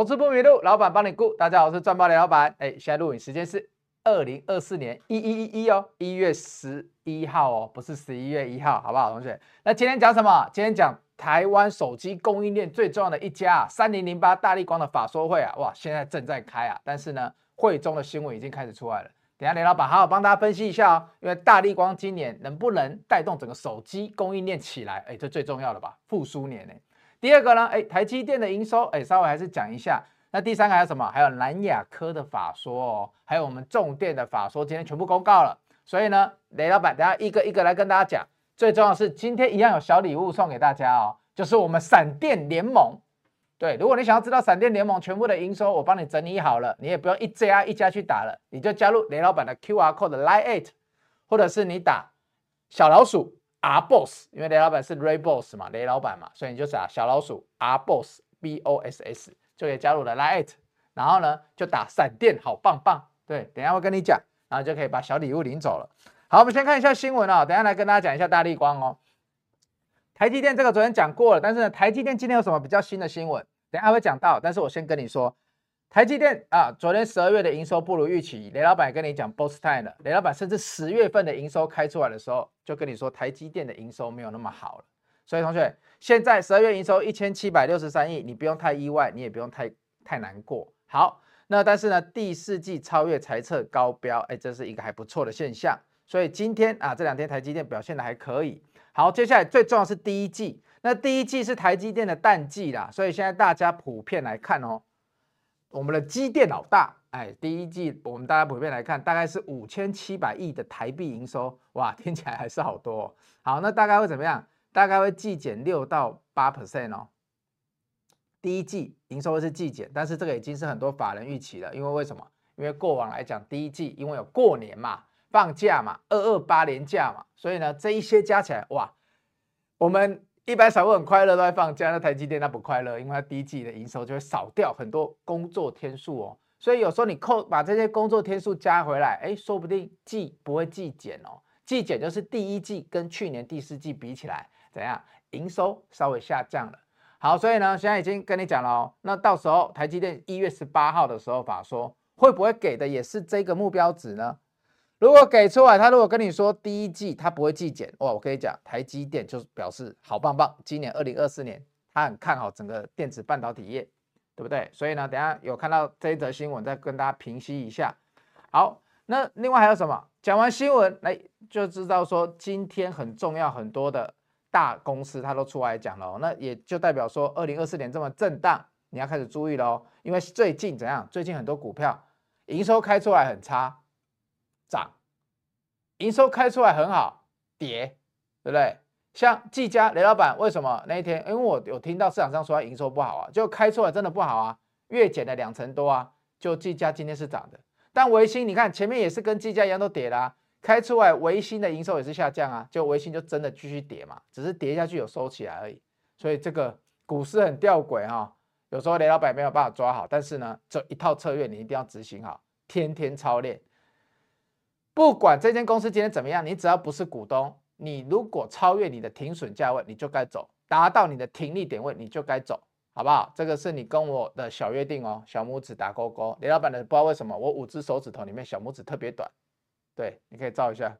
投资不迷路，老板帮你顾。大家好，我是赚爆雷老板。哎，现在录影时间是二零二四年一一一一哦，一月十一号哦，不是十一月一号，好不好，同学？那今天讲什么？今天讲台湾手机供应链最重要的一家三零零八大立光的法说会啊，哇，现在正在开啊，但是呢，会中的新闻已经开始出来了。等下雷老板好好帮大家分析一下哦，因为大立光今年能不能带动整个手机供应链起来？哎，这最重要的吧，复苏年呢。第二个呢，哎，台积电的营收，哎，稍微还是讲一下。那第三个还有什么？还有南亚科的法说哦，还有我们重电的法说，今天全部公告了。所以呢，雷老板等下一个一个来跟大家讲。最重要是，今天一样有小礼物送给大家哦，就是我们闪电联盟。对，如果你想要知道闪电联盟全部的营收，我帮你整理好了，你也不用一家一家去打了，你就加入雷老板的 QR code Line eight，或者是你打小老鼠 R Boss，因为雷老板是 Ray Boss 嘛，雷老板嘛，所以你就打小老鼠 R Boss B O S S 就可以加入了 Line 8，然后呢就打闪电好棒棒，对，等下会跟你讲，然后就可以把小礼物领走了。好，我们先看一下新闻啊、哦，等下来跟大家讲一下大立光哦。台积电这个昨天讲过了，但是呢，台积电今天有什么比较新的新闻？等下会讲到。但是我先跟你说，台积电啊，昨天十二月的营收不如预期。雷老板跟你讲，boss time 了。雷老板甚至十月份的营收开出来的时候，就跟你说台积电的营收没有那么好了。所以同学，现在十二月营收一千七百六十三亿，你不用太意外，你也不用太太难过。好，那但是呢，第四季超越财测高标，哎，这是一个还不错的现象。所以今天啊，这两天台积电表现的还可以。好，接下来最重要是第一季，那第一季是台积电的淡季啦，所以现在大家普遍来看哦，我们的机电老大，哎，第一季我们大家普遍来看，大概是五千七百亿的台币营收，哇，听起来还是好多。好，那大概会怎么样？大概会季减六到八 percent 哦。第一季营收是季减，但是这个已经是很多法人预期了，因为为什么？因为过往来讲，第一季因为有过年嘛。放假嘛，二二八连假嘛，所以呢，这一些加起来，哇，我们一般散户很快乐都在放假，那台积电它不快乐，因为它第一季的营收就会少掉很多工作天数哦，所以有时候你扣把这些工作天数加回来，哎，说不定季不会季减哦，季减就是第一季跟去年第四季比起来怎样，营收稍微下降了。好，所以呢，现在已经跟你讲了哦，那到时候台积电一月十八号的时候法说会不会给的也是这个目标值呢？如果给出来，他如果跟你说第一季他不会季减，哇，我跟你讲，台积电就表示好棒棒，今年二零二四年他很看好整个电子半导体业，对不对？所以呢，等下有看到这一则新闻，再跟大家平息一下。好，那另外还有什么？讲完新闻，来就知道说今天很重要，很多的大公司他都出来讲了，那也就代表说二零二四年这么震荡，你要开始注意喽，因为最近怎样？最近很多股票营收开出来很差。涨，营收开出来很好，跌，对不对？像技嘉雷老板为什么那一天？因为我有听到市场上说他营收不好啊，就开出来真的不好啊，月减了两成多啊。就技嘉今天是涨的，但微星你看前面也是跟技嘉一样都跌啦、啊，开出来微星的营收也是下降啊，就微星就真的继续跌嘛，只是跌下去有收起来而已。所以这个股市很吊诡哈、有时候雷老板没有办法抓好，但是呢，这一套策略你一定要执行好，天天操练。不管这间公司今天怎么样，你只要不是股东，你如果超越你的停损价位，你就该走；达到你的停利点位，你就该走，好不好？这个是你跟我的小约定哦，小拇指打勾勾。雷老板的不知道为什么，我五只手指头里面小拇指特别短，对，你可以照一下，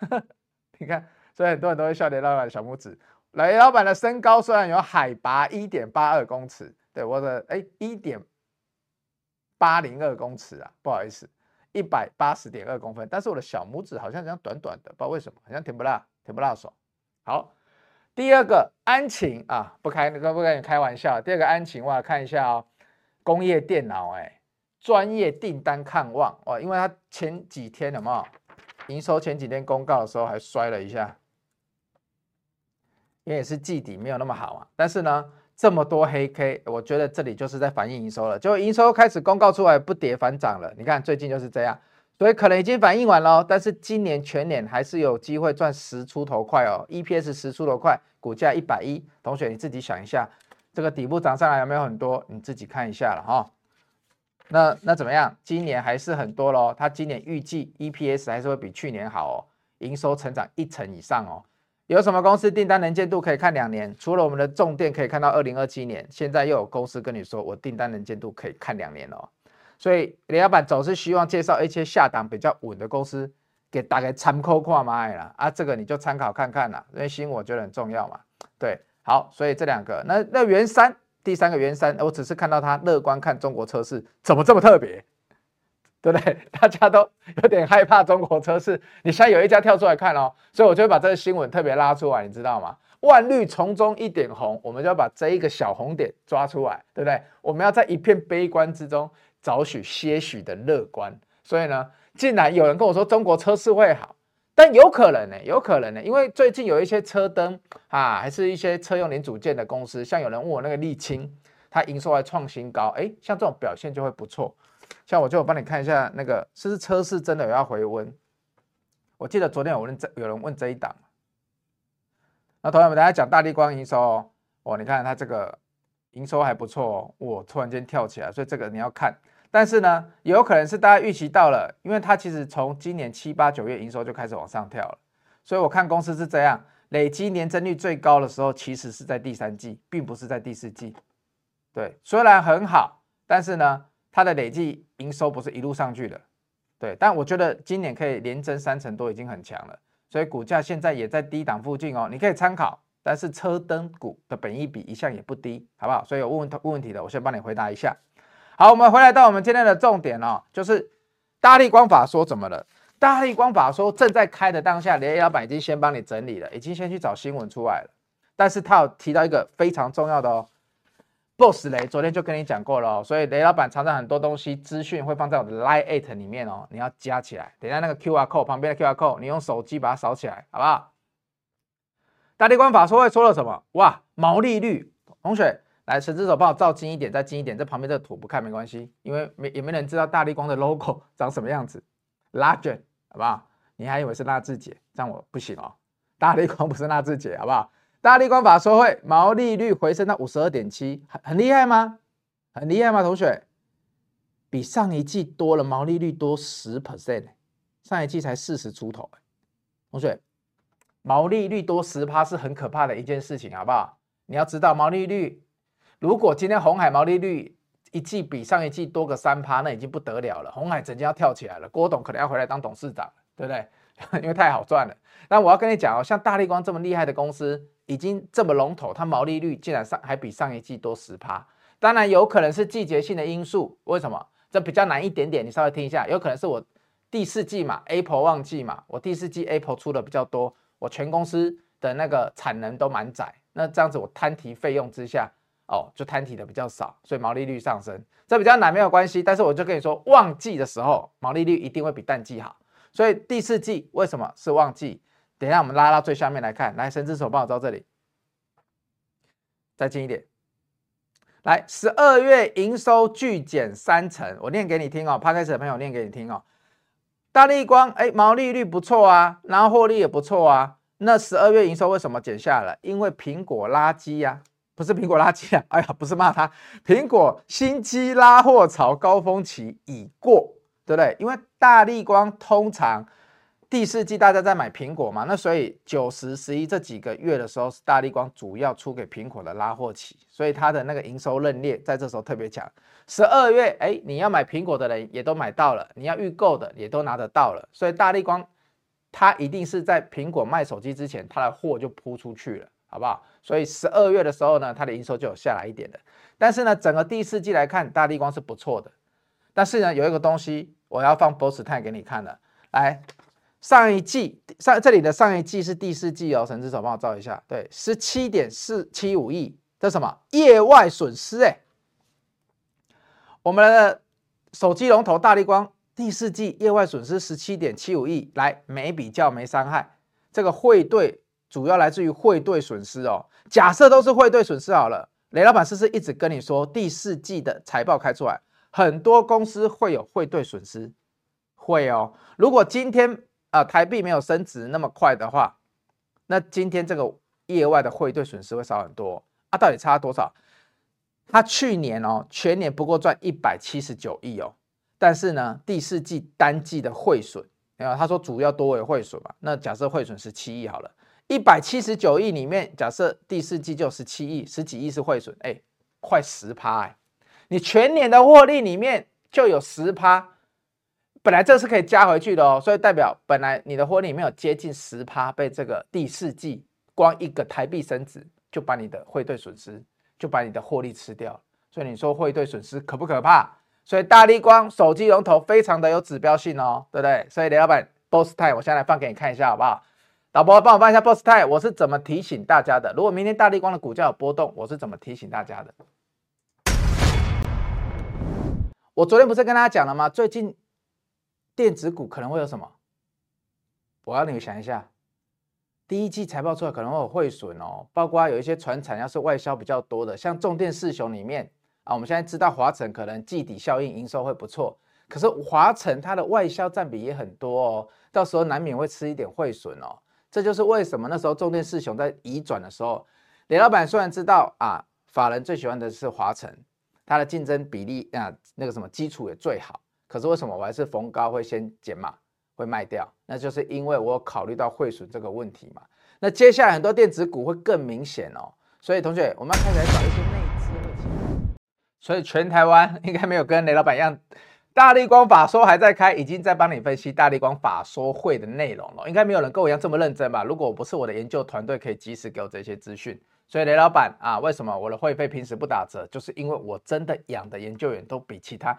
你看，所以很多人都会笑雷老板的小拇指。雷老板的身高虽然有海拔一点八二公尺，对，我的哎一点八零二公尺啊，不好意思。一百八十点二公分，但是我的小拇指好像这样短短的，不知道为什么，好像挺不辣，挺不辣手。好，第二个安勤啊，不开那个，不跟你开玩笑。第二个安勤，我来看一下哦，工业电脑，哎，专业订单看旺哦，因为它前几天有没有营收？前几天公告的时候还摔了一下，因为也是季底没有那么好啊，但是呢。这么多黑 K，我觉得这里就是在反映营收了。就营收开始公告出来不跌反涨了，你看最近就是这样，所以可能已经反映完了。但是今年全年还是有机会赚十出头块哦，EPS 十出头块，股价一百一。同学你自己想一下，这个底部涨上来有没有很多？你自己看一下了哈。那那怎么样？今年还是很多喽。它今年预计 EPS 还是会比去年好哦，营收成长一成以上哦。有什么公司订单能见度可以看两年？除了我们的重电可以看到二零二七年，现在又有公司跟你说我订单能见度可以看两年哦。所以雷老板总是希望介绍一些下档比较稳的公司给大家参考看卖啦啊，这个你就参考看看啦，因为新我觉得很重要嘛。对，好，所以这两个，那那元山第三个元山，我只是看到他乐观看中国车市，怎么这么特别？对不对？大家都有点害怕中国车市，你现在有一家跳出来看哦，所以我就会把这个新闻特别拉出来，你知道吗？万绿丛中一点红，我们就要把这一个小红点抓出来，对不对？我们要在一片悲观之中找许些许的乐观。所以呢，既然有人跟我说中国车市会好，但有可能呢，有可能呢，因为最近有一些车灯啊，还是一些车用零组件的公司，像有人问我那个沥青，它营收还创新高，哎，像这种表现就会不错。像我就帮你看一下那个，是不是车市真的有要回温？我记得昨天有问这有人问这一档，那同学们大家讲大立光营收哦，哦，你看它这个营收还不错哦，我突然间跳起来，所以这个你要看。但是呢，有可能是大家预期到了，因为它其实从今年七八九月营收就开始往上跳了，所以我看公司是这样，累积年增率最高的时候其实是在第三季，并不是在第四季。对，虽然很好，但是呢。它的累计营收不是一路上去的，对，但我觉得今年可以连增三成多已经很强了，所以股价现在也在低档附近哦，你可以参考。但是车灯股的本益比一向也不低，好不好？所以有问问问题的，我先帮你回答一下。好，我们回来到我们今天的重点哦，就是大力光法说怎么了？大力光法说正在开的当下，雷老板已经先帮你整理了，已经先去找新闻出来了，但是他有提到一个非常重要的哦。Boss 雷昨天就跟你讲过了，所以雷老板常常很多东西资讯会放在我的 Line eight 里面哦，你要加起来。等下那个 QR code 旁边的 QR code，你用手机把它扫起来，好不好？大立光法说会说了什么？哇，毛利率，同学来，神之手帮我照近一点，再近一点，这旁边这个图不看没关系，因为没也没人知道大立光的 logo 长什么样子。Large，好不好？你还以为是纳智捷，这样我不行哦。大立光不是纳智捷，好不好？大立光法说会毛利率回升到五十二点七，很很厉害吗？很厉害吗？同学，比上一季多了毛利率多十 percent，上一季才四十出头。同学，毛利率多十趴是很可怕的一件事情，好不好？你要知道毛利率，如果今天红海毛利率一季比上一季多个三趴，那已经不得了了，红海整间要跳起来了，郭董可能要回来当董事长，对不对？因为太好赚了。但我要跟你讲哦，像大立光这么厉害的公司。已经这么龙头，它毛利率竟然上还比上一季多十趴，当然有可能是季节性的因素。为什么？这比较难一点点，你稍微听一下。有可能是我第四季嘛，Apple 旺季嘛，我第四季 Apple 出的比较多，我全公司的那个产能都满载，那这样子我摊提费用之下，哦，就摊提的比较少，所以毛利率上升，这比较难没有关系。但是我就跟你说，旺季的时候毛利率一定会比淡季好，所以第四季为什么是旺季？等一下，我们拉到最下面来看，来，神之手帮我照这里，再近一点。来，十二月营收巨减三成，我念给你听哦。趴开始的朋友念给你听哦。大立光，哎，毛利率不错啊，然后获利也不错啊。那十二月营收为什么减下来？因为苹果垃圾呀、啊，不是苹果垃圾啊，哎呀，不是骂他，苹果新机拉货潮高峰期已过，对不对？因为大立光通常。第四季大家在买苹果嘛，那所以九十十一这几个月的时候是大力光主要出给苹果的拉货期，所以它的那个营收认列在这时候特别强。十二月，哎，你要买苹果的人也都买到了，你要预购的也都拿得到了，所以大力光它一定是在苹果卖手机之前，它的货就铺出去了，好不好？所以十二月的时候呢，它的营收就有下来一点的。但是呢，整个第四季来看，大力光是不错的。但是呢，有一个东西我要放 Boss Time 给你看了，来。上一季上这里的上一季是第四季哦，神之手帮我照一下，对，十七点四七五亿，这什么业外损失？哎，我们的手机龙头大立光第四季业外损失十七点七五亿，来没比较没伤害，这个汇兑主要来自于汇兑损失哦。假设都是汇兑损失好了，雷老板是不是一直跟你说第四季的财报开出来，很多公司会有汇兑损失，会哦。如果今天啊，台币没有升值那么快的话，那今天这个业外的汇兑损失会少很多啊。到底差多少？他去年哦，全年不过赚一百七十九亿哦，但是呢，第四季单季的汇损，没有他说主要多为汇损嘛。那假设汇损是七亿好了，一百七十九亿里面，假设第四季就十七亿，十几亿是汇损，哎，快十趴哎，你全年的获利里面就有十趴，本来这是可以加回去的哦，所以代表本来你的获利里面有接近十趴被这个第四季光一个台币升值就把你的汇兑损失就把你的获利吃掉，所以你说汇兑损失可不可怕？所以大立光手机龙头非常的有指标性哦，对不对？所以雷老板 Boss Time 我现在来放给你看一下好不好？导播帮我放一下 Boss Time，我是怎么提醒大家的？如果明天大立光的股价有波动，我是怎么提醒大家的？我昨天不是跟大家讲了吗？最近电子股可能会有什么？我要你们想一下，第一季财报出来可能会有汇损哦，包括有一些传产要是外销比较多的，像重电四雄里面啊，我们现在知道华晨可能季底效应营收会不错，可是华晨它的外销占比也很多哦，到时候难免会吃一点汇损哦。这就是为什么那时候重电四雄在移转的时候，李老板虽然知道啊，法人最喜欢的是华晨，它的竞争比例啊，那个什么基础也最好，可是为什么我还是逢高会先减码，会卖掉？那就是因为我考虑到汇损这个问题嘛。那接下来很多电子股会更明显哦，所以同学，我们要开始来找一些内资问题。所以全台湾应该没有跟雷老板一样。大力光法说还在开，已经在帮你分析大力光法说会的内容了。应该没有人跟我一样这么认真吧？如果不是我的研究团队，可以及时给我这些资讯。所以雷老板啊，为什么我的会费平时不打折？就是因为我真的养的研究员都比其他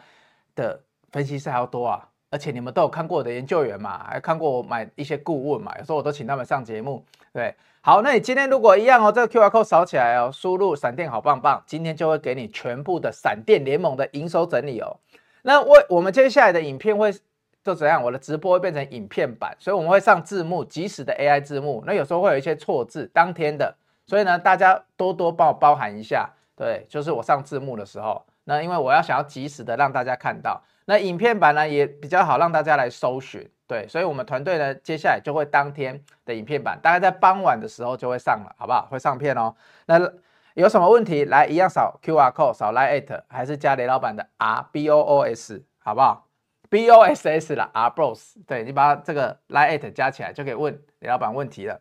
的分析师还要多啊！而且你们都有看过我的研究员嘛，还看过我买一些顾问嘛，有时候我都请他们上节目。对，好，那你今天如果一样哦，这个 QR code 扫起来哦，输入闪电好棒棒，今天就会给你全部的闪电联盟的营收整理哦。那我我们接下来的影片会就怎样？我的直播会变成影片版，所以我们会上字幕，即时的 AI 字幕。那有时候会有一些错字，当天的，所以呢，大家多多帮我包含一下。对，就是我上字幕的时候，那因为我要想要及时的让大家看到，那影片版呢也比较好让大家来搜寻。对，所以我们团队呢接下来就会当天的影片版，大概在傍晚的时候就会上了，好不好？会上片哦。那。有什么问题来一样扫 QR code，扫 Line@ 还是加雷老板的 R B O O S 好不好？B O S S 啦，R Boss，对，你把这个 Line@ 加起来就可以问雷老板问题了。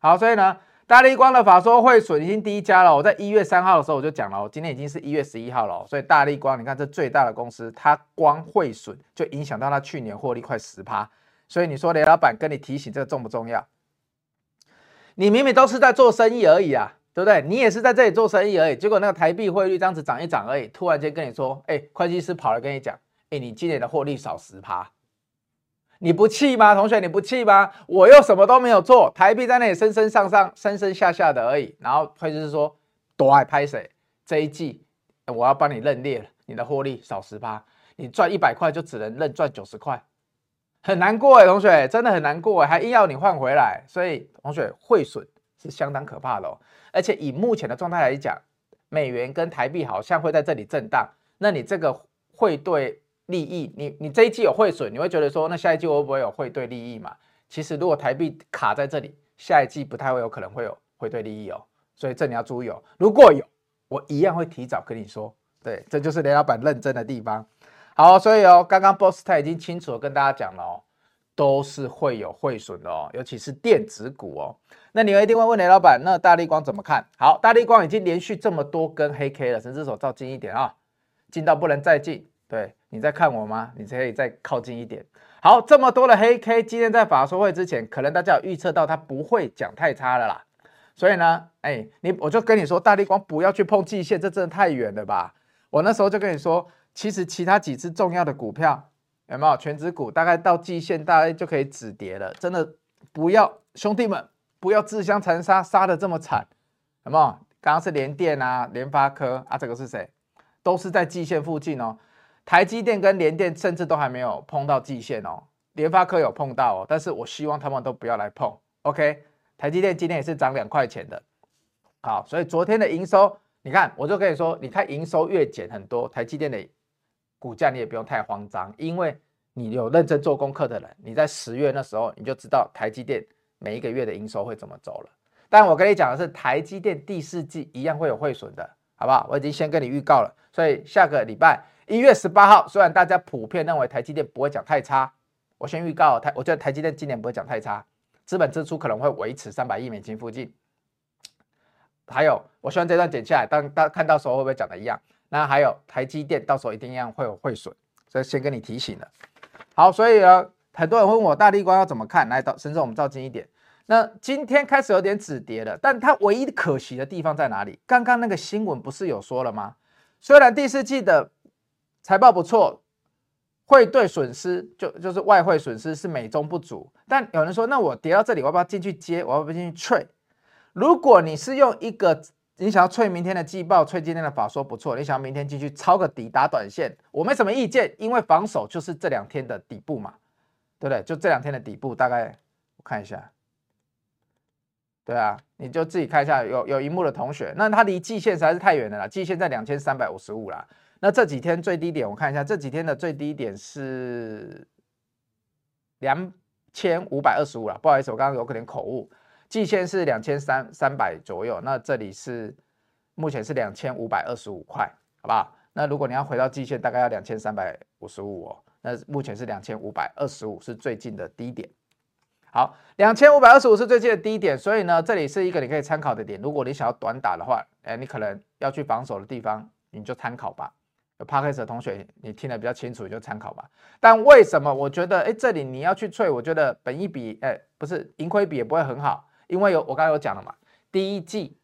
好，所以呢，大立光的法说汇损已经第一家了。我在一月三号的时候我就讲了，我今天已经是一月十一号了。所以大立光，你看这最大的公司，它光汇损就影响到它去年获利快十趴。所以你说雷老板跟你提醒这个重不重要？你明明都是在做生意而已啊。对不对？你也是在这里做生意而已，结果那个台币汇率这样子涨一涨而已，突然间跟你说，哎，会计师跑来跟你讲，哎，你今年的获利少十趴，你不气吗？同学，你不气吗？我又什么都没有做，台币在那里升升上上、升升下下的而已。然后会计师说，多爱拍谁？这一季我要帮你认列了，你的获利少十趴，你赚一百块就只能认赚九十块，很难过哎，同学，真的很难过哎，还硬要你换回来，所以同学汇损是相当可怕的哦。而且以目前的状态来讲，美元跟台币好像会在这里震荡。那你这个汇兑利益，你你这一季有汇损，你会觉得说，那下一季会不会有汇兑利益嘛？其实如果台币卡在这里，下一季不太会有可能会有汇兑利益哦。所以这你要注意哦。如果有，我一样会提早跟你说。对，这就是雷老板认真的地方。好，所以哦，刚刚 Boss 他已经清楚的跟大家讲了哦。都是会有汇损的哦，尤其是电子股哦。那你们一定会问雷老板，那大立光怎么看？好，大立光已经连续这么多根黑 K 了，神之手照近一点啊，近到不能再近。对，你在看我吗？你可以再靠近一点。好，这么多的黑 K，今天在法说会之前，可能大家有预测到它不会讲太差了啦。所以呢，哎，你我就跟你说，大力光不要去碰季线，这真的太远了吧？我那时候就跟你说，其实其他几只重要的股票。有没有权值股？大概到季线，大概就可以止跌了。真的不要，兄弟们不要自相残杀，杀得这么惨。有没有？刚刚是联电啊，联发科啊，这个是谁？都是在季线附近哦。台积电跟联电甚至都还没有碰到季线哦。联发科有碰到哦，但是我希望他们都不要来碰。OK，台积电今天也是涨两块钱的。好，所以昨天的营收，你看，我就跟你说，你看营收越减很多，台积电的。股价你也不用太慌张，因为你有认真做功课的人，你在十月那时候你就知道台积电每一个月的营收会怎么走了。但我跟你讲的是，台积电第四季一样会有汇损的，好不好？我已经先跟你预告了，所以下个礼拜一月十八号，虽然大家普遍认为台积电不会讲太差，我先预告台，我觉得台积电今年不会讲太差，资本支出可能会维持三百亿美金附近。还有，我希望这段剪下来，当大看到时候会不会讲的一样？那还有台积电到时候一定一样会有汇损，所以先跟你提醒了。好，所以呢，很多人问我大立光要怎么看，来到甚至我们照近一点。那今天开始有点止跌了，但它唯一可惜的地方在哪里？刚刚那个新闻不是有说了吗？虽然第四季的财报不错，汇兑损失就就是外汇损失是美中不足，但有人说，那我跌到这里，我要不要进去接？我要不要进去 trade？如果你是用一个你想要吹明天的季报，吹今天的法说不错，你想要明天进去抄个底打短线，我没什么意见，因为防守就是这两天的底部嘛，对不对？就这两天的底部，大概我看一下，对啊，你就自己看一下，有有萤幕的同学，那它离季线实在是太远了啦，季线在两千三百五十五啦，那这几天最低点我看一下，这几天的最低点是两千五百二十五了，不好意思，我刚刚有可能口误。季线是两千三三百左右，那这里是目前是两千五百二十五块，好不好？那如果你要回到季线，大概要两千三百五十五哦。那目前是两千五百二十五，是最近的低点。好，两千五百二十五是最近的低点，所以呢，这里是一个你可以参考的点。如果你想要短打的话，哎，你可能要去防守的地方，你就参考吧。有 Podcast 的同学，你听得比较清楚，就参考吧。但为什么我觉得，哎，这里你要去脆，我觉得本益比，哎，不是盈亏比也不会很好。因为有我刚才有讲了嘛，第一季，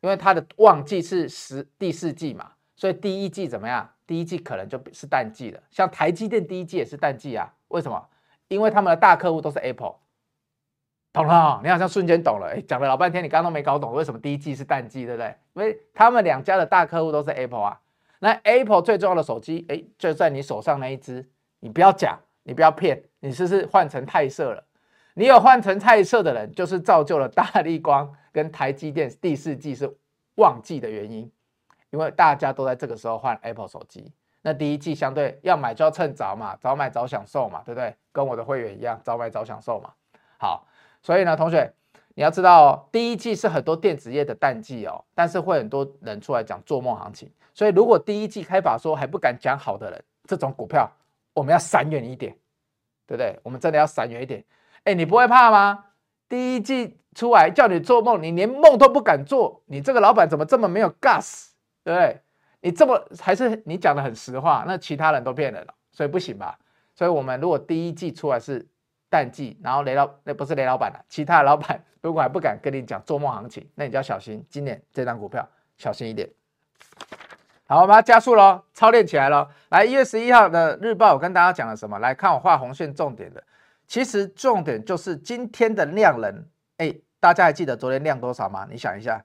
因为它的旺季是十第四季嘛，所以第一季怎么样？第一季可能就是淡季了。像台积电第一季也是淡季啊，为什么？因为他们的大客户都是 Apple，懂了？你好像瞬间懂了，哎，讲了老半天，你刚刚都没搞懂为什么第一季是淡季，对不对？因为他们两家的大客户都是 Apple 啊。那 Apple 最重要的手机，哎，就在你手上那一只，你不要讲，你不要骗，你是不是换成泰色了？你有换成泰色的人，就是造就了大立光跟台积电第四季是旺季的原因，因为大家都在这个时候换 Apple 手机。那第一季相对要买就要趁早嘛，早买早享受嘛，对不对？跟我的会员一样，早买早享受嘛。好，所以呢，同学你要知道，第一季是很多电子业的淡季哦，但是会很多人出来讲做梦行情。所以如果第一季开法说还不敢讲好的人，这种股票我们要闪远一点，对不对？我们真的要闪远一点。哎，你不会怕吗？第一季出来叫你做梦，你连梦都不敢做，你这个老板怎么这么没有 gas？对不对？你这么还是你讲的很实话，那其他人都骗人了，所以不行吧？所以我们如果第一季出来是淡季，然后雷老那不是雷老板了，其他老板如果还不敢跟你讲做梦行情，那你就要小心，今年这张股票小心一点。好，我们要加速喽，操练起来喽。来，一月十一号的日报，我跟大家讲了什么？来看我画红线重点的。其实重点就是今天的量能，哎，大家还记得昨天量多少吗？你想一下，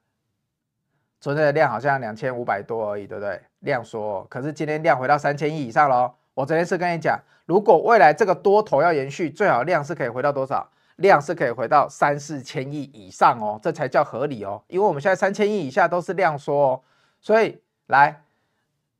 昨天的量好像两千五百多而已，对不对？量缩，可是今天量回到三千亿以上喽。我昨天是跟你讲，如果未来这个多头要延续，最好量是可以回到多少？量是可以回到三四千亿以上哦，这才叫合理哦。因为我们现在三千亿以下都是量缩哦，所以来。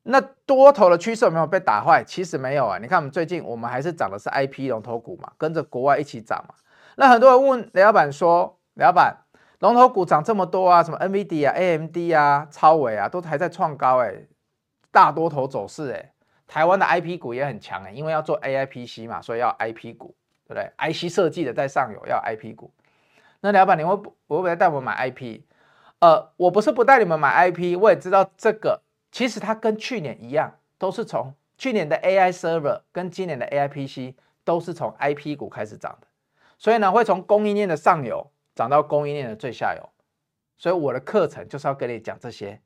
那多头的趋势有没有被打坏？其实没有啊。你看我们最近我们还是涨的是 IP 龙头股嘛，跟着国外一起涨嘛。那很多人问雷老板说：“雷老板，龙头股涨这么多啊，什么 NVD 啊、AMD 啊、超微啊，都还在创高哎、大多头走势哎、台湾的 IP 股也很强哎、因为要做 AIPC 嘛，所以要 IP 股，对不对？IC 设计的在上游要 IP 股。那雷老板，你会不会带我们买 IP？呃，我不是不带你们买 IP，我也知道这个。其实它跟去年一样，都是从去年的 AI server 跟今年的 AI PC 都是从 IP 股开始涨的，所以呢，会从供应链的上游涨到供应链的最下游。所以我的课程就是要跟你讲这些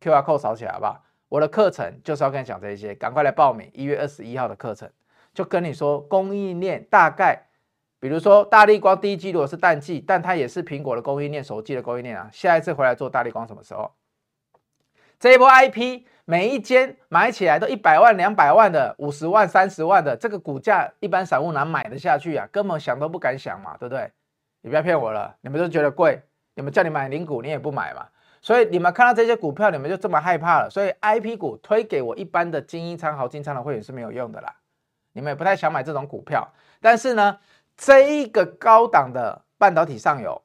，QR code 扫起来好不好？我的课程就是要跟你讲这些，赶快来报名一月二十一号的课程，就跟你说供应链大概，比如说大立光第一季如果是淡季，但它也是苹果的供应链、手机的供应链啊。下一次回来做大立光什么时候？这一波 IP 每一间买起来都一百万、两百万的、五十万、三十万的，这个股价一般散户哪买得下去啊？根本想都不敢想嘛，对不对？你不要骗我了，你们都觉得贵，你们叫你买零股你也不买嘛。所以你们看到这些股票，你们就这么害怕了。所以 IP 股推给我一般的精英仓、豪金仓的会员是没有用的啦。你们也不太想买这种股票，但是呢，这一个高档的半导体上游，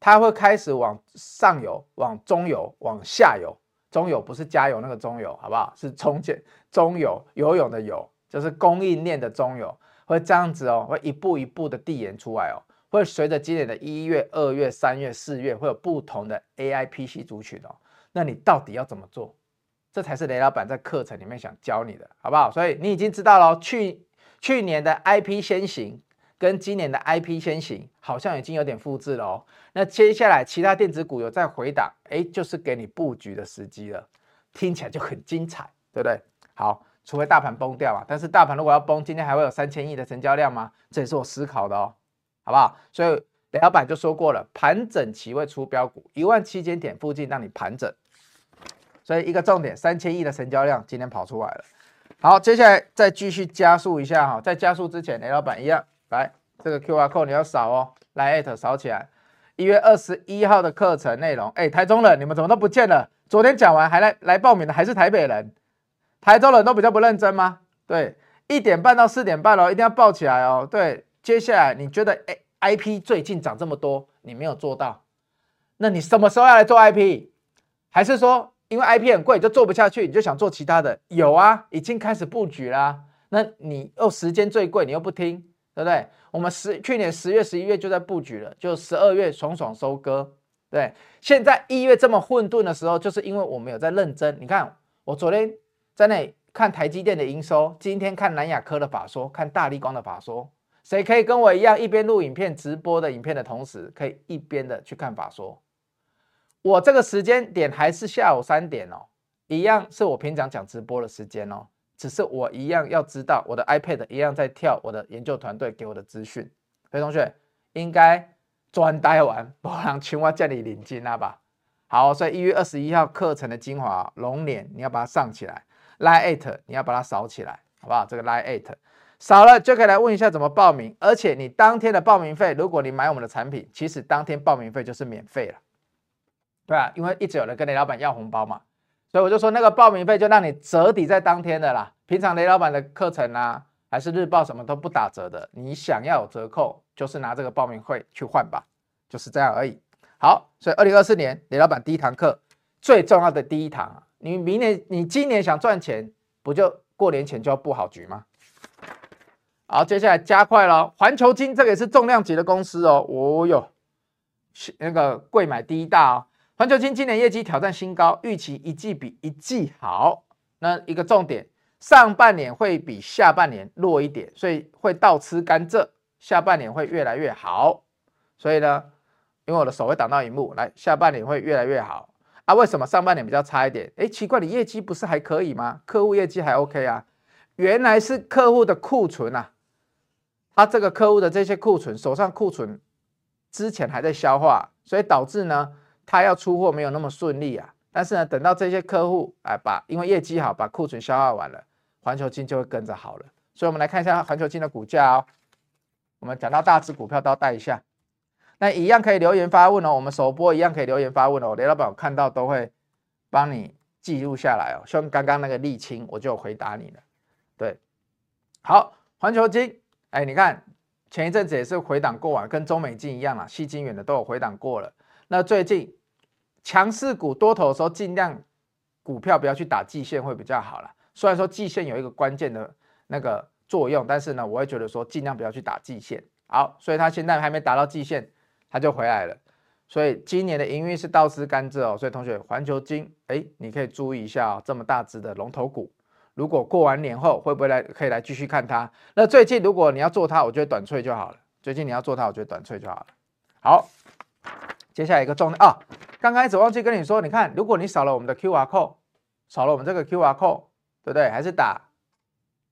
它会开始往上游、往中游、往下游。中游不是加油那个中游，好不好？是中间中游游泳的游，就是供应链的中游，会这样子哦，会一步一步的递延出来哦。会随着今年的一月、二月、三月、四月会有不同的 AI PC 族群哦。那你到底要怎么做？这才是雷老板在课程里面想教你的，好不好？所以你已经知道了，去去年的 IP 先行跟今年的 IP 先行好像已经有点复制了哦。那接下来其他电子股有在回档，哎，就是给你布局的时机了，听起来就很精彩，对不对？好，除非大盘崩掉啊，但是大盘如果要崩，今天还会有三千亿的成交量吗？这也是我思考的哦。好不好？所以雷老板就说过了，盘整期会出标股，一万七千点附近让你盘整。所以一个重点，三千亿的成交量今天跑出来了。好，接下来再继续加速一下哈，在加速之前，雷老板一样来这个 QR code 你要扫哦，来 at 扫起来。一月二十一号的课程内容，哎，台中人你们怎么都不见了？昨天讲完还来来报名的还是台北人，台中人都比较不认真吗？对，一点半到四点半哦，一定要报起来哦。对。接下来你觉得哎，IP 最近涨这么多，你没有做到，那你什么时候要来做 IP？还是说因为 IP 很贵就做不下去，你就想做其他的？有啊，已经开始布局啦。那你又时间最贵，你又不听，对不对？我们十去年十月、十一月就在布局了，就十二月爽爽收割。对，现在一月这么混沌的时候，就是因为我们有在认真。你看，我昨天在那里看台积电的营收，今天看南亚科的法说，看大立光的法说。谁可以跟我一样，一边录影片直播的影片的同时，可以一边的去看法说？我这个时间点还是下午三点哦，一样是我平常讲直播的时间哦，只是我一样要知道我的 iPad 一样在跳我的研究团队给我的资讯。所以同学应该专呆完，不然青蛙叫你领金了吧？好，所以一月二十一号课程的精华龙年你要把它上起来，Line@ 你要把它扫起来，好不好？这个 Line@ 扫了就可以来问一下怎么报名，而且你当天的报名费，如果你买我们的产品，其实当天报名费就是免费了，对啊，因为一直有人跟雷老板要红包嘛，所以我就说那个报名费就让你折抵在当天的啦。平常雷老板的课程啊，还是日报什么都不打折的，你想要有折扣，就是拿这个报名费去换吧，就是这样而已。好，所以二零二四年雷老板第一堂课最重要的第一堂，你明年你今年想赚钱，不就过年前就要布好局吗？好，接下来加快了。环球金这个也是重量级的公司哦。哦哟，那个贵买第一大哦。环球金今年业绩挑战新高，预期一季比一季好。那一个重点，上半年会比下半年弱一点，所以会倒吃甘蔗。下半年会越来越好。所以呢，因为我的手会挡到荧幕，来，下半年会越来越好啊。为什么上半年比较差一点？哎，奇怪，你业绩不是还可以吗？客户业绩还 OK 啊？原来是客户的库存啊。他这个客户的这些库存，手上库存之前还在消化，所以导致呢，他要出货没有那么顺利啊。但是呢，等到这些客户哎把因为业绩好，把库存消化完了，环球金就会跟着好了。所以我们来看一下环球金的股价哦。我们讲到大只股票都要带一下，那一样可以留言发问哦。我们首播一样可以留言发问哦。雷老板我看到都会帮你记录下来哦。像刚刚那个沥青，我就回答你了。对，好，环球金。哎，你看前一阵子也是回档过完，跟中美金一样啊，矽晶圆的都有回档过了。那最近强势股多头的时候，尽量股票不要去打季线会比较好了。虽然说季线有一个关键的那个作用，但是呢，我会觉得说尽量不要去打季线。好，所以它现在还没达到季线，它就回来了。所以今年的营运是倒吃甘蔗哦。所以同学，环球金，哎，你可以注意一下哦，这么大只的龙头股。如果过完年后会不会来？可以来继续看它。那最近如果你要做它，我觉得短脆就好了。最近你要做它，我觉得短脆就好了。好，接下来一个重点啊，刚开始忘记跟你说，你看，如果你扫了我们的 QR code，扫了我们这个 QR code，对不对？还是打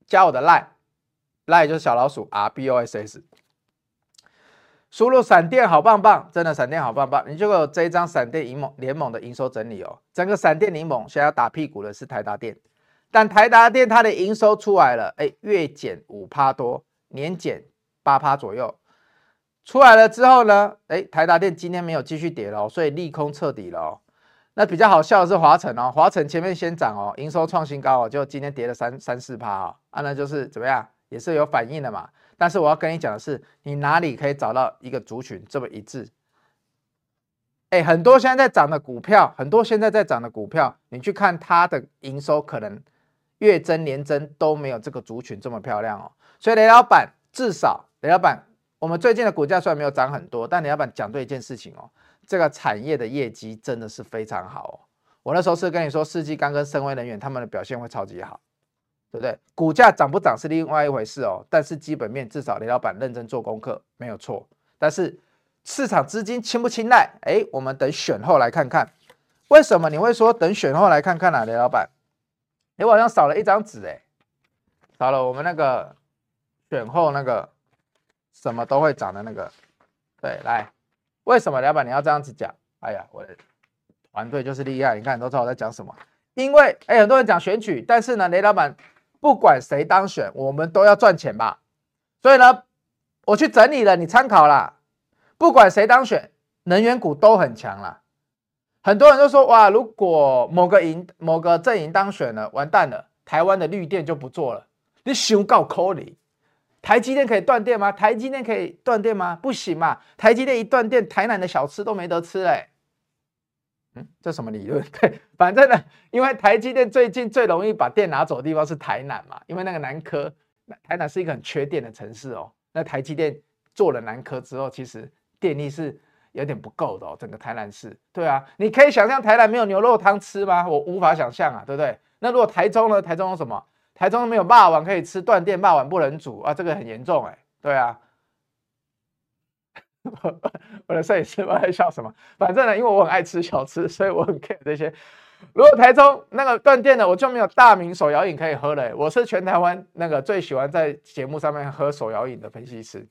加我的 line，line 就是小老鼠 R B O S S，输入闪电好棒棒，真的闪电好棒棒，你就有这一张闪电联盟联盟的营收整理哦。整个闪电联盟现在要打屁股的是台达电。但台达电它的营收出来了，哎，月减五趴多，年减八趴左右，出来了之后呢，哎，台达电今天没有继续跌了，所以利空彻底了哦。那比较好笑的是华城哦，华城前面先涨哦，营收创新高哦，就今天跌了三三四趴哦，啊，那就是怎么样，也是有反应的嘛。但是我要跟你讲的是，你哪里可以找到一个族群这么一致？哎，很多现在在涨的股票，很多现在在涨的股票，你去看它的营收可能。月增年增都没有这个族群这么漂亮哦，所以雷老板至少雷老板我们最近的股价虽然没有涨很多，但你要不然讲对一件事情哦，这个产业的业绩真的是非常好哦。我那时候是跟你说，世纪刚跟深威能源他们的表现会超级好，对不对？股价涨不涨是另外一回事哦，但是基本面至少雷老板认真做功课没有错。但是市场资金青不青睐？哎，我们等选后来看看。为什么你会说等选后来看看呢、啊，雷老板？哎，我好像少了一张纸哎，少了我们那个选后那个。什么都会涨的那个，对，来，为什么老板你要这样子讲？哎呀，我的团队就是厉害，你看都知道我在讲什么。因为哎，很多人讲选举，但是呢，雷老板不管谁当选，我们都要赚钱吧。所以呢，我去整理了，你参考啦。不管谁当选，能源股都很强啦。很多人都说哇，如果某个营某个阵营当选了，完蛋了，台湾的绿电就不做了。你想够可怜。台积电可以断电吗？台积电可以断电吗？不行嘛！台积电一断电，台南的小吃都没得吃嘞。嗯，这什么理论？对，反正呢，因为台积电最近最容易把电拿走的地方是台南嘛，因为那个南科，台南是一个很缺电的城市哦。那台积电做了南科之后，其实电力是有点不够的哦。整个台南市，对啊，你可以想象台南没有牛肉汤吃吗？我无法想象啊，对不对？那如果台中呢？台中有什么？台中没有肉圆可以吃，断电肉圆不能煮啊，这个很严重哎、欸。对啊，我的摄影师我在笑什么？反正呢，因为我很爱吃小吃，所以我很 care 这些。如果台中那个断电了，我就没有大明手摇饮可以喝了、我是全台湾那个最喜欢在节目上面喝手摇饮的分析师。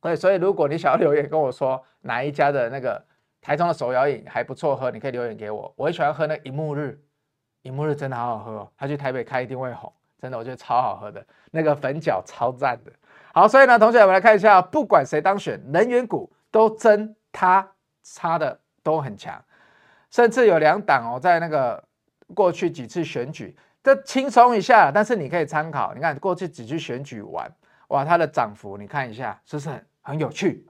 对，所以如果你想要留言跟我说哪一家的那个台中的手摇饮还不错喝，你可以留言给我。我很喜欢喝那个一沐日，一幕日真的好好喝哦，他去台北开一定会红。真的，我觉得超好喝的，那个粉饺超赞的。好，所以呢，同学，我们来看一下，不管谁当选，能源股都争他差的都很强，甚至有两档哦，在那个过去几次选举都轻松一下，但是你可以参考，你看过去几次选举完，哇，它的涨幅你看一下，是不是很很有趣？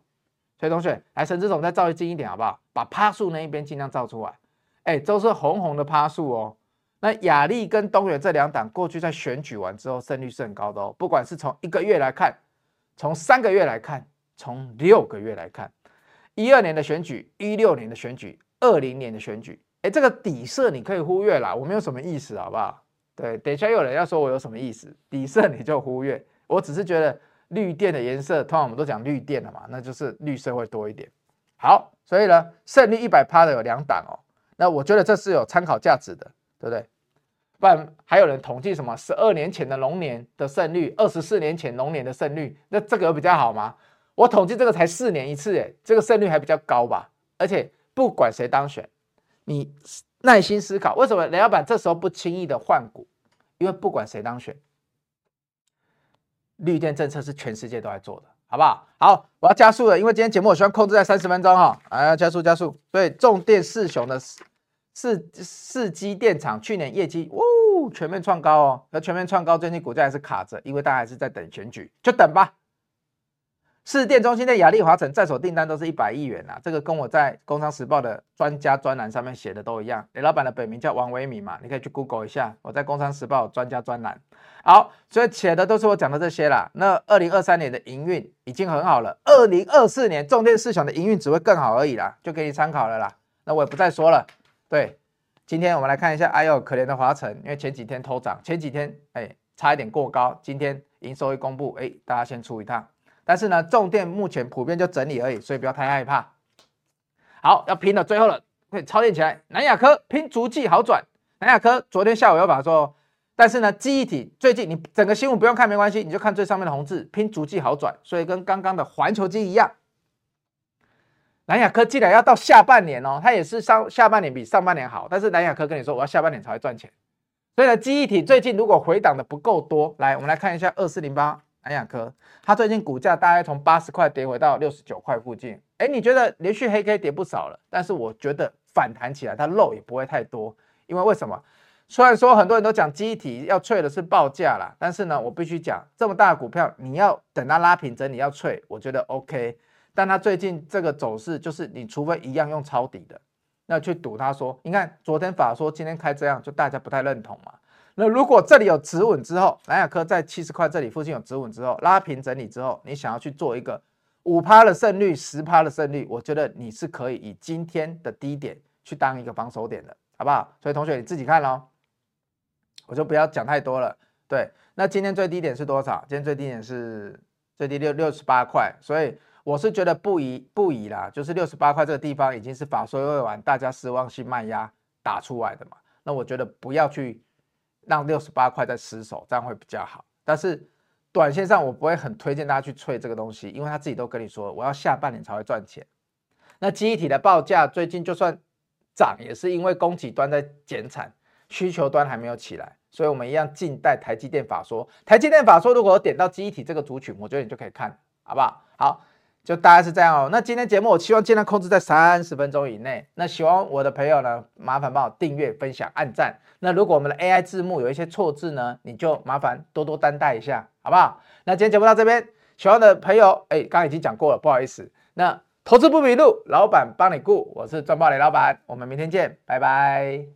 所以同学，来，陈志总再照近一点好不好？把趴数那一边尽量照出来，哎，都是红红的趴数哦。那亚力跟东元这两档过去在选举完之后胜率是很高的哦，不管是从一个月来看，从三个月来看，从六个月来看，一二年的选举，一六年的选举，二零年的选举，哎，这个底色你可以忽略啦，我没有什么意思，好不好？对，等一下有人要说我有什么意思，底色你就忽略，我只是觉得绿电的颜色，通常我们都讲绿电了嘛，那就是绿色会多一点。好，所以呢，胜率一百趴的有两档哦，那我觉得这是有参考价值的。对不对？不然还有人统计什么十二年前的龙年的胜率，二十四年前龙年的胜率，那这个比较好吗？我统计这个才四年一次，哎，这个胜率还比较高吧？而且不管谁当选，你耐心思考，为什么雷老板这时候不轻易的换股？因为不管谁当选，绿电政策是全世界都在做的，好不好？好，我要加速了，因为今天节目我希望控制在三十分钟哈，啊，要加速加速，所以重电四雄的。世世基电厂去年业绩，哦呜，全面创高哦。那全面创高，最近股价还是卡着，因为大家还是在等选举，就等吧。市电中心的亚力华城在手订单都是一百亿元啊，这个跟我在《工商时报》的专家专栏上面写的都一样。雷老板的本名叫王维铭嘛，你可以去 Google 一下，我在《工商时报》专家专栏。好，所以写的都是我讲的这些啦。那二零二三年的营运已经很好了，二零二四年重电四雄的营运只会更好而已啦，就给你参考了啦。那我也不再说了。对，今天我们来看一下，哎呦，可怜的华晨，因为前几天偷涨，前几天哎差一点过高，今天营收一公布，哎，大家先出一趟。但是呢，重电目前普遍就整理而已，所以不要太害怕。好，要拼了，最后了，可以超电起来。南亚科拼足迹好转，南亚科昨天下午有把说，但是呢，记忆体最近你整个新闻不用看没关系，你就看最上面的红字，拼足迹好转，所以跟刚刚的环球晶一样。南亚科既然要到下半年哦，它也是上下半年比上半年好，但是南亚科跟你说我要下半年才会赚钱，所以呢，记忆体最近如果回档的不够多，来我们来看一下二四零八南亚科，它最近股价大概从八十块跌回到六十九块附近，哎，你觉得连续黑 K 跌不少了，但是我觉得反弹起来它肉也不会太多，因为为什么？虽然说很多人都讲记忆体要脆的是报价啦，但是呢，我必须讲这么大的股票你要等它拉平整你要脆，我觉得 OK。但它最近这个走势，就是你除非一样用抄底的，那去赌它说，你看昨天法说今天开这样，就大家不太认同嘛。那如果这里有止稳之后，南亚科在七十块这里附近有止稳之后，拉平整理之后，你想要去做一个五趴的胜率，十趴的胜率，我觉得你是可以以今天的低点去当一个防守点的，好不好？所以同学你自己看喽，我就不要讲太多了。对，那今天最低点是多少？今天最低点是最低六六十八块，所以我是觉得不宜不宜啦，就是六十八块这个地方已经是法说会完，大家失望性卖压打出来的嘛。那我觉得不要去让六十八块再失守，这样会比较好。但是短线上我不会很推荐大家去吹这个东西，因为他自己都跟你说，我要下半年才会赚钱。那记忆体的报价最近就算涨，也是因为供给端在减产，需求端还没有起来。所以，我们一样静待台积电法说。台积电法说，如果点到记忆体这个族群，我觉得你就可以看，好不好？好，就大概是这样哦。那今天节目我希望尽量控制在三十分钟以内。那喜欢我的朋友呢，麻烦帮我订阅、分享、按赞。那如果我们的 AI 字幕有一些错字呢，你就麻烦多多担待一下，好不好？那今天节目到这边，喜欢的朋友，哎，刚刚已经讲过了，不好意思。那投资不迷路，老板帮你顾，我是赚爆雷老板，我们明天见，拜拜。